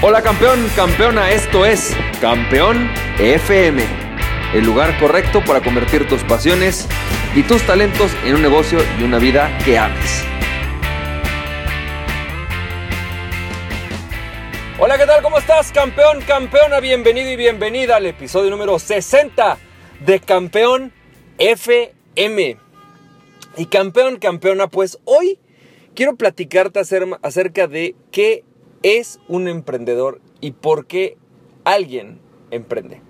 Hola campeón, campeona, esto es Campeón FM, el lugar correcto para convertir tus pasiones y tus talentos en un negocio y una vida que ames. Hola, ¿qué tal? ¿Cómo estás, campeón, campeona? Bienvenido y bienvenida al episodio número 60 de Campeón FM. Y campeón, campeona, pues hoy quiero platicarte acerca de qué es un emprendedor y por qué alguien emprende.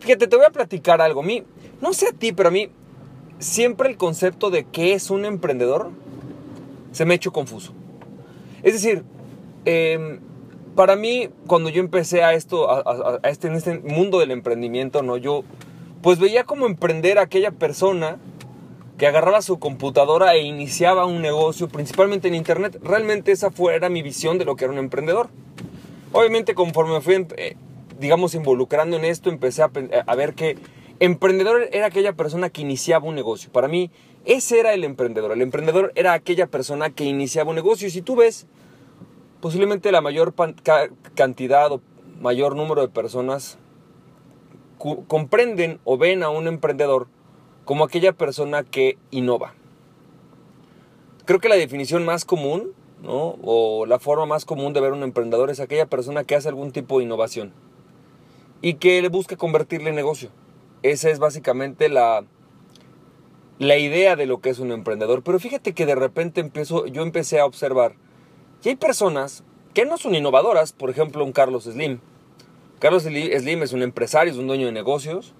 Fíjate, te voy a platicar algo. A mí, no sé a ti, pero a mí siempre el concepto de qué es un emprendedor se me ha confuso. Es decir, em, para mí, cuando yo empecé a esto, a, este, en este mundo del emprendimiento, ¿no? Yo, pues veía como emprender a aquella persona que agarraba su computadora e iniciaba un negocio, principalmente en Internet. Realmente esa fue, era mi visión de lo que era un emprendedor. Obviamente conforme me fui, eh, digamos, involucrando en esto, empecé a, a, ver que emprendedor era aquella persona que iniciaba un negocio. Para mí, ese era el emprendedor. El emprendedor era aquella persona que iniciaba un negocio. Y si tú ves, posiblemente la mayor cantidad o mayor número de personas comprenden o ven a un emprendedor como aquella persona que innova. Creo que la definición más común, ¿no? o la forma más común de ver un emprendedor es aquella persona que hace algún tipo de innovación y que busca convertirle en negocio. Esa es básicamente la, la idea de lo que es un emprendedor. Pero fíjate que de repente empiezo, yo empecé a observar que hay personas que no son innovadoras, por ejemplo un Carlos Slim. Carlos Slim es un empresario, es un dueño de negocios,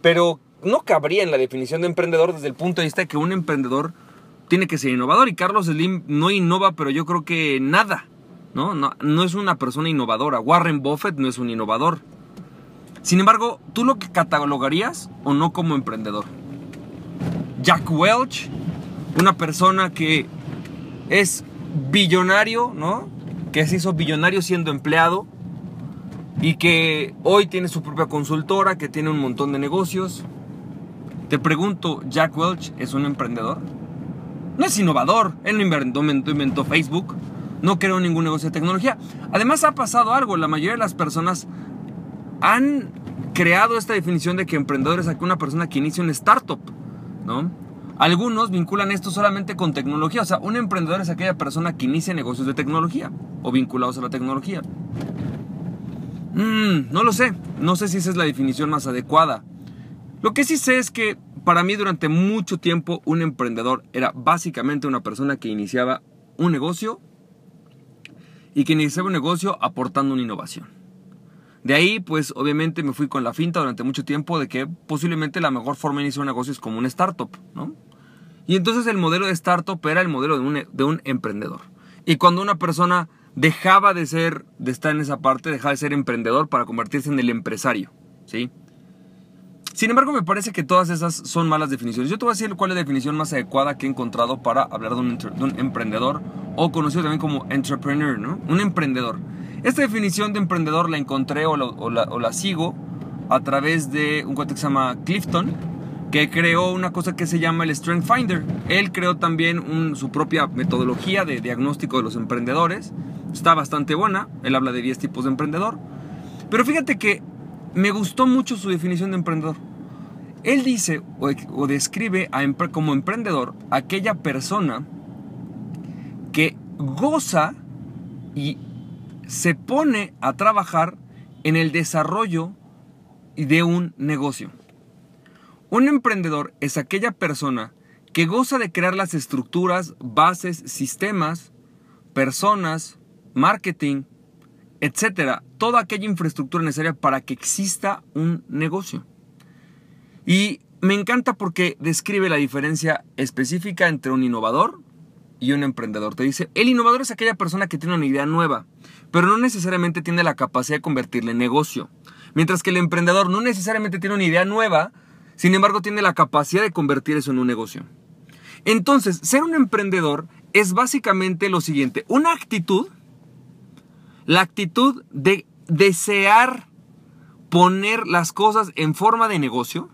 pero no cabría en la definición de emprendedor desde el punto de vista de que un emprendedor tiene que ser innovador. Y Carlos Slim no innova, pero yo creo que nada. ¿no? No, no es una persona innovadora. Warren Buffett no es un innovador. Sin embargo, ¿tú lo que catalogarías o no como emprendedor? Jack Welch, una persona que es billonario, ¿no? Que se hizo billonario siendo empleado y que hoy tiene su propia consultora, que tiene un montón de negocios. Te pregunto, ¿Jack Welch es un emprendedor? No es innovador, él no inventó, inventó, Facebook, no creó ningún negocio de tecnología. Además ha pasado algo, la mayoría de las personas han creado esta definición de que emprendedor es una persona que inicia un startup, ¿no? Algunos vinculan esto solamente con tecnología, o sea, un emprendedor es aquella persona que inicia negocios de tecnología o vinculados a la tecnología. Mm, no lo sé, no sé si esa es la definición más adecuada. Lo que sí sé es que para mí durante mucho tiempo un emprendedor era básicamente una persona que iniciaba un negocio y que iniciaba un negocio aportando una innovación. De ahí, pues obviamente me fui con la finta durante mucho tiempo de que posiblemente la mejor forma de iniciar un negocio es como un startup, ¿no? Y entonces el modelo de startup era el modelo de un, de un emprendedor. Y cuando una persona dejaba de ser, de estar en esa parte, dejaba de ser emprendedor para convertirse en el empresario, ¿sí? Sin embargo, me parece que todas esas son malas definiciones. Yo te voy a decir cuál es la definición más adecuada que he encontrado para hablar de un, emprendedor o conocido también como entrepreneur, ¿no? Un emprendedor. Esta definición de emprendedor la encontré o la, sigo a través de un cuate que se llama Clifton, que creó una cosa que se llama el Strength Finder. Él creó también su propia metodología de diagnóstico de los emprendedores. Está bastante buena. Él habla de 10 tipos de emprendedor. Pero fíjate que me gustó mucho su definición de emprendedor. Él dice o, describe como emprendedor aquella persona que goza y se pone a trabajar en el desarrollo de un negocio. Un emprendedor es aquella persona que goza de crear las estructuras, bases, sistemas, personas, marketing, etcétera, toda aquella infraestructura necesaria para que exista un negocio. Y me encanta porque describe la diferencia específica entre un innovador y un emprendedor. Te dice, el innovador es aquella persona que tiene una idea nueva, pero no necesariamente tiene la capacidad de convertirla en negocio. Mientras que el emprendedor no necesariamente tiene una idea nueva, sin embargo tiene la capacidad de convertir eso en un negocio. Entonces, ser un emprendedor es básicamente lo siguiente, una actitud la actitud de desear poner las cosas en forma de negocio.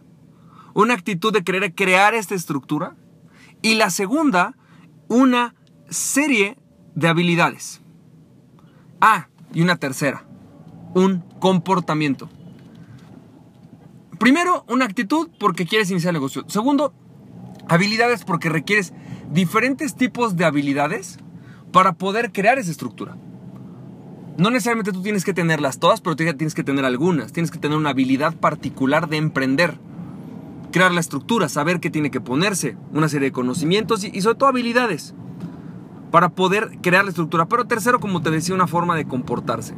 Una actitud de querer crear esta estructura. Y la segunda, una serie de habilidades. Ah, Y una tercera, un comportamiento. Primero, una actitud porque quieres iniciar el negocio. Segundo, habilidades porque requieres diferentes tipos de habilidades para poder crear esa estructura. No necesariamente tú tienes que tenerlas todas, pero tienes que tener algunas. Tienes que tener una habilidad particular de emprender. Crear la estructura, saber qué tiene que ponerse, una serie de conocimientos y, sobre todo habilidades para poder crear la estructura. Pero tercero, como te decía, una forma de comportarse.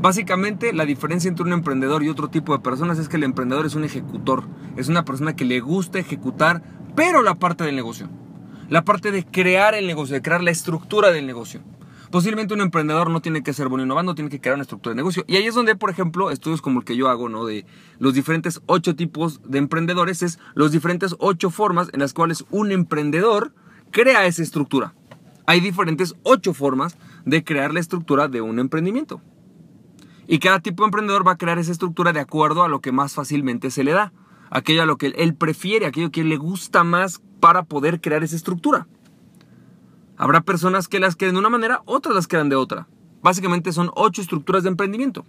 Básicamente, la diferencia entre un emprendedor y otro tipo de personas es que el emprendedor es un ejecutor. Es una persona que le gusta ejecutar, pero la parte del negocio. La parte de crear el negocio, de crear la estructura del negocio. Posiblemente un emprendedor no tiene que ser bueno innovando, tiene que crear una estructura de negocio. Y ahí es donde, por ejemplo, estudios como el que yo hago, ¿no? De los diferentes ocho tipos de emprendedores, es los diferentes ocho formas en las cuales un emprendedor crea esa estructura. Hay diferentes ocho formas de crear la estructura de un emprendimiento. Y cada tipo de emprendedor va a crear esa estructura de acuerdo a lo que más fácilmente se le da. Aquello a lo que él prefiere, aquello que le gusta más para poder crear esa estructura. Habrá personas que las queden de una manera, otras las quedan de otra. Básicamente son ocho estructuras de emprendimiento.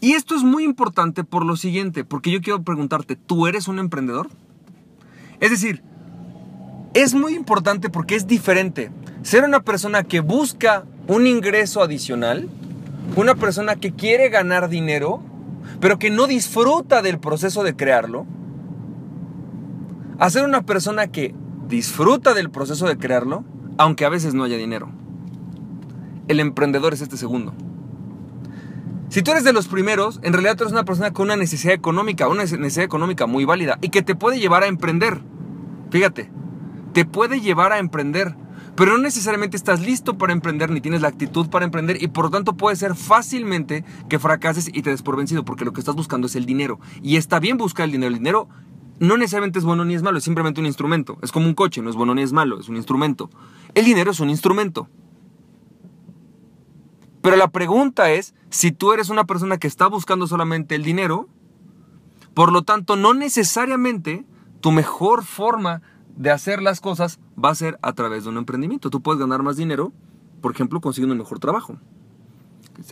Y esto es muy importante por lo siguiente, porque yo quiero preguntarte, ¿tú eres un emprendedor? Es decir, es muy importante porque es diferente ser una persona que busca un ingreso adicional, una persona que quiere ganar dinero, pero que no disfruta del proceso de crearlo, a ser una persona que disfruta del proceso de crearlo, aunque a veces no haya dinero. El emprendedor es este segundo. Si tú eres de los primeros, en realidad tú eres una persona con una necesidad económica, una necesidad económica muy válida y que te puede llevar a emprender. Fíjate, te puede llevar a emprender, pero no necesariamente estás listo para emprender ni tienes la actitud para emprender y por lo tanto puede ser fácilmente que fracases y te des por vencido porque lo que estás buscando es el dinero. Y está bien buscar el dinero. El dinero no necesariamente es bueno ni es malo, es simplemente un instrumento. Es como un coche, no es bueno ni es malo, es un instrumento. El dinero es un instrumento. Pero la pregunta es, si tú eres una persona que está buscando solamente el dinero, por lo tanto, no necesariamente tu mejor forma de hacer las cosas va a ser a través de un emprendimiento. Tú puedes ganar más dinero, por ejemplo, consiguiendo un mejor trabajo.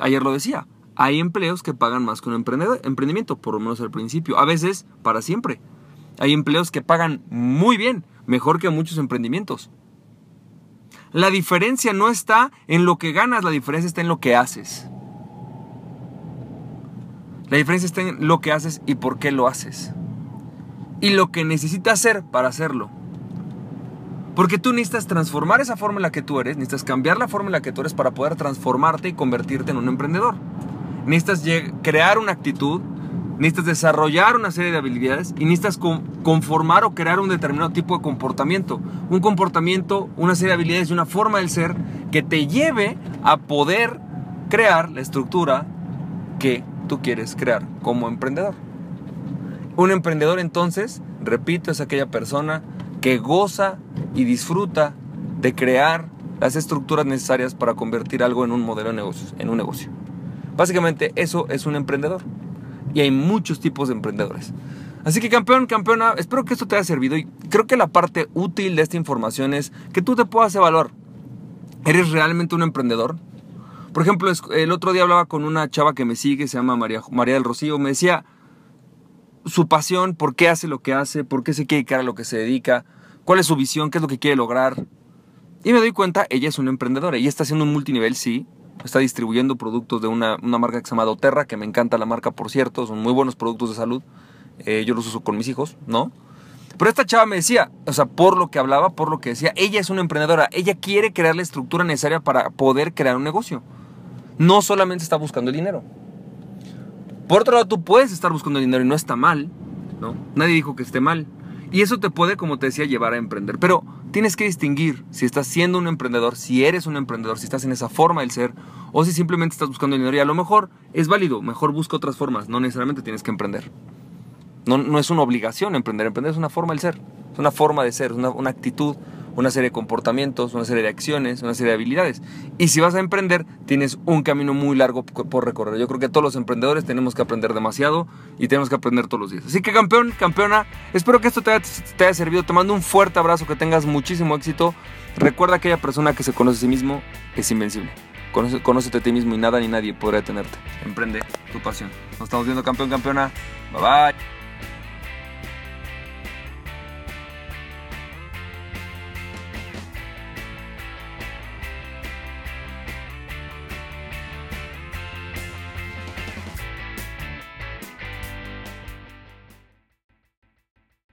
Ayer lo decía, hay empleos que pagan más que un emprendimiento, por lo menos al principio, a veces para siempre. Hay empleos que pagan muy bien, mejor que muchos emprendimientos. La diferencia no está en lo que ganas, la diferencia está en lo que haces. La diferencia está en lo que haces y por qué lo haces. Y lo que necesitas hacer para hacerlo. Porque tú necesitas transformar esa forma en la que tú eres, necesitas cambiar la forma en la que tú eres para poder transformarte y convertirte en un emprendedor. Necesitas crear una actitud, necesitas desarrollar una serie de habilidades y necesitas conformar o crear un determinado tipo de comportamiento. Un comportamiento, una serie de habilidades y una forma del ser que te lleve a poder crear la estructura que tú quieres crear como emprendedor. Un emprendedor entonces, repito, es aquella persona que goza y disfruta de crear las estructuras necesarias para convertir algo en un modelo de negocios, en un negocio. Básicamente eso es un emprendedor y hay muchos tipos de emprendedores. Así que campeón, campeona, espero que esto te haya servido y creo que la parte útil de esta información es que tú te puedas evaluar. ¿Eres realmente un emprendedor? Por ejemplo, el otro día hablaba con una chava que me sigue, se llama María, María del Rocío, me decía su pasión, por qué hace lo que hace, por qué se quiere dedicar a lo que se dedica, cuál es su visión, qué es lo que quiere lograr. Y me doy cuenta, ella es una emprendedora, ella está haciendo un multinivel, sí, está distribuyendo productos de una, marca que se llama Doterra, que me encanta la marca, por cierto, son muy buenos productos de salud. Eh, yo los uso con mis hijos, ¿no? Pero esta chava me decía, o sea, por lo que hablaba, por lo que decía, ella es una emprendedora, ella quiere crear la estructura necesaria para poder crear un negocio. No solamente está buscando el dinero. Por otro lado, tú puedes estar buscando el dinero y no está mal, ¿no? Nadie dijo que esté mal. Y eso te puede, como te decía, llevar a emprender. Pero tienes que distinguir si estás siendo un emprendedor, si eres un emprendedor, si estás en esa forma del ser, o si simplemente estás buscando dinero. Y a lo mejor es válido, mejor busca otras formas, no necesariamente tienes que emprender. No, no es una obligación emprender, emprender es una forma del ser, es una forma de ser, una, una actitud, una serie de comportamientos, una serie de acciones, una serie de habilidades. Y si vas a emprender, tienes un camino muy largo por recorrer. Yo creo que todos los emprendedores tenemos que aprender demasiado y tenemos que aprender todos los días. Así que campeón, campeona, espero que esto te haya, te haya servido. Te mando un fuerte abrazo, que tengas muchísimo éxito. Recuerda que aquella persona que se conoce a sí mismo es invencible. Conoce, conócete a ti mismo y nada ni nadie podrá detenerte. Emprende tu pasión. Nos estamos viendo campeón, campeona. Bye bye.